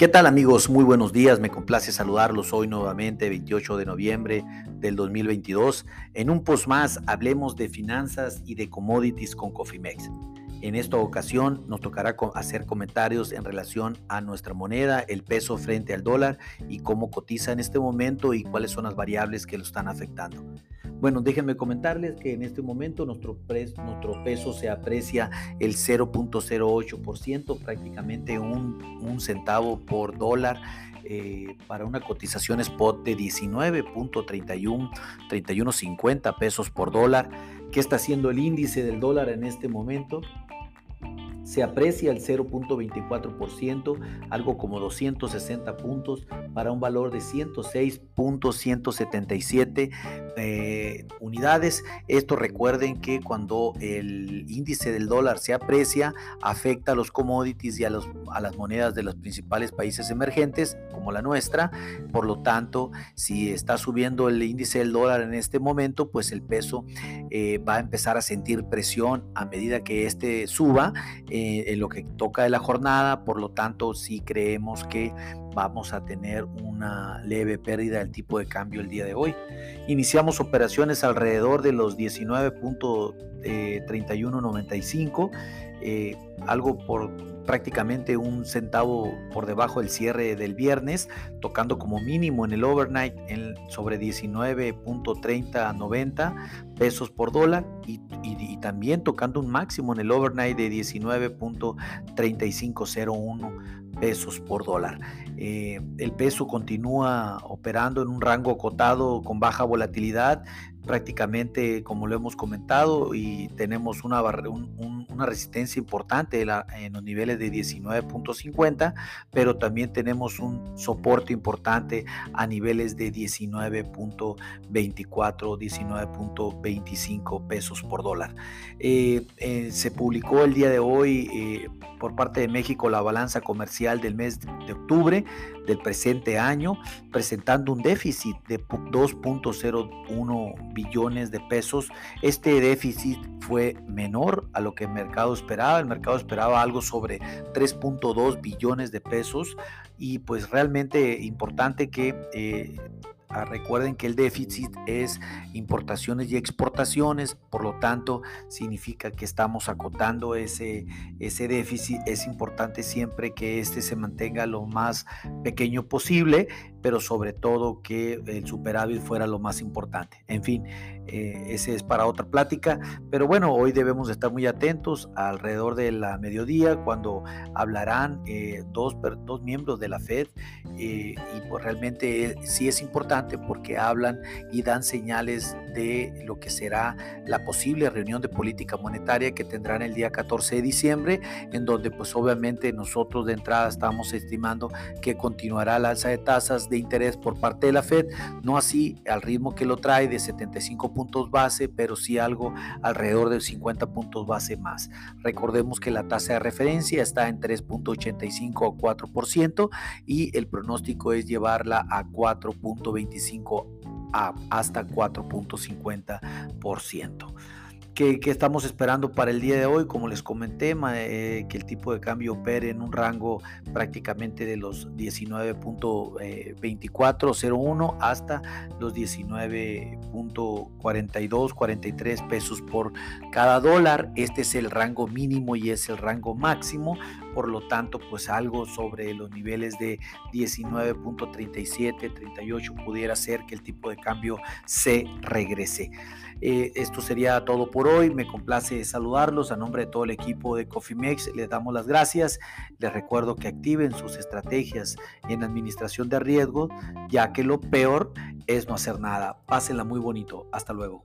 ¿Qué tal amigos? Muy buenos días, me complace saludarlos hoy nuevamente, 28 de noviembre del 2022. En un post más hablemos de finanzas y de commodities con Cofimex. En esta ocasión nos tocará hacer comentarios en relación a nuestra moneda, el peso frente al dólar y cómo cotiza en este momento y cuáles son las variables que lo están afectando. Bueno, déjenme comentarles que en este momento nuestro, peso se aprecia el 0.08%, prácticamente un, un, centavo por dólar. Eh, para una cotización spot de 19.31, 31.50 pesos por dólar. ¿Qué está haciendo el índice del dólar en este momento? Se aprecia el 0.24%, algo como 260 puntos, para un valor de 106.177 eh, unidades. Esto recuerden que cuando el índice del dólar se aprecia, afecta a los commodities y a, los, a las monedas de los principales países emergentes, como la nuestra. Por lo tanto, si está subiendo el índice del dólar en este momento, pues el peso eh, va a empezar a sentir presión a medida que este suba. Eh, en lo que toca de la jornada, por lo tanto sí creemos que vamos a tener una leve pérdida del tipo de cambio el día de hoy. Iniciamos operaciones alrededor de los 19.3195, eh, algo por prácticamente un centavo por debajo del cierre del viernes, tocando como mínimo en el overnight en, sobre 19.3090 pesos por dólar y, también tocando un máximo en el overnight de 19.3501 pesos por dólar. Eh, el peso continúa operando en un rango acotado con baja volatilidad, prácticamente como lo hemos comentado, y tenemos una, resistencia importante en los niveles de 19.50, pero también tenemos un soporte importante a niveles de 19.24, 19.25 pesos por dólar. Eh, eh, se publicó el día de hoy por parte de México la balanza comercial del mes de octubre del presente año, presentando un déficit de 2.01 billones de pesos. Este déficit fue menor a lo que el mercado esperaba. El mercado esperaba algo sobre 3.2 billones de pesos y pues realmente importante que eh, Ah, recuerden que el déficit es importaciones y exportaciones, por lo tanto significa que estamos acotando ese, ese déficit. Es importante siempre que este se mantenga lo más pequeño posible, pero sobre todo que el superávit fuera lo más importante. En fin, eh, ese es para otra plática, pero bueno, hoy debemos estar muy atentos alrededor de la mediodía cuando hablarán eh, dos, dos miembros de la Fed eh, y pues realmente sí es importante porque hablan y dan señales de lo que será la posible reunión de política monetaria que tendrán el día 14 de diciembre, en donde pues obviamente nosotros de entrada estamos estimando que continuará la alza de tasas de interés por parte de la Fed, no así al ritmo que lo trae de 75 puntos base, pero sí algo alrededor de 50 puntos base más. Recordemos que la tasa de referencia está en 3.85 o 4% y el pronóstico es llevarla a 4.25 a hasta 4.50%. ¿Qué, estamos esperando para el día de hoy? Como les comenté, eh, que el tipo de cambio opere en un rango prácticamente de los 19.2401 hasta los 19.42, 43 pesos por cada dólar. Este es el rango mínimo y es el rango máximo. Por lo tanto, pues algo sobre los niveles de 19.37, 38 pudiera ser que el tipo de cambio se regrese. Eh, esto sería todo por hoy. Me complace saludarlos a nombre de todo el equipo de Cofimex. Les damos las gracias. Les recuerdo que activen sus estrategias en administración de riesgo, ya que lo peor es no hacer nada. Pásenla muy bonito. Hasta luego.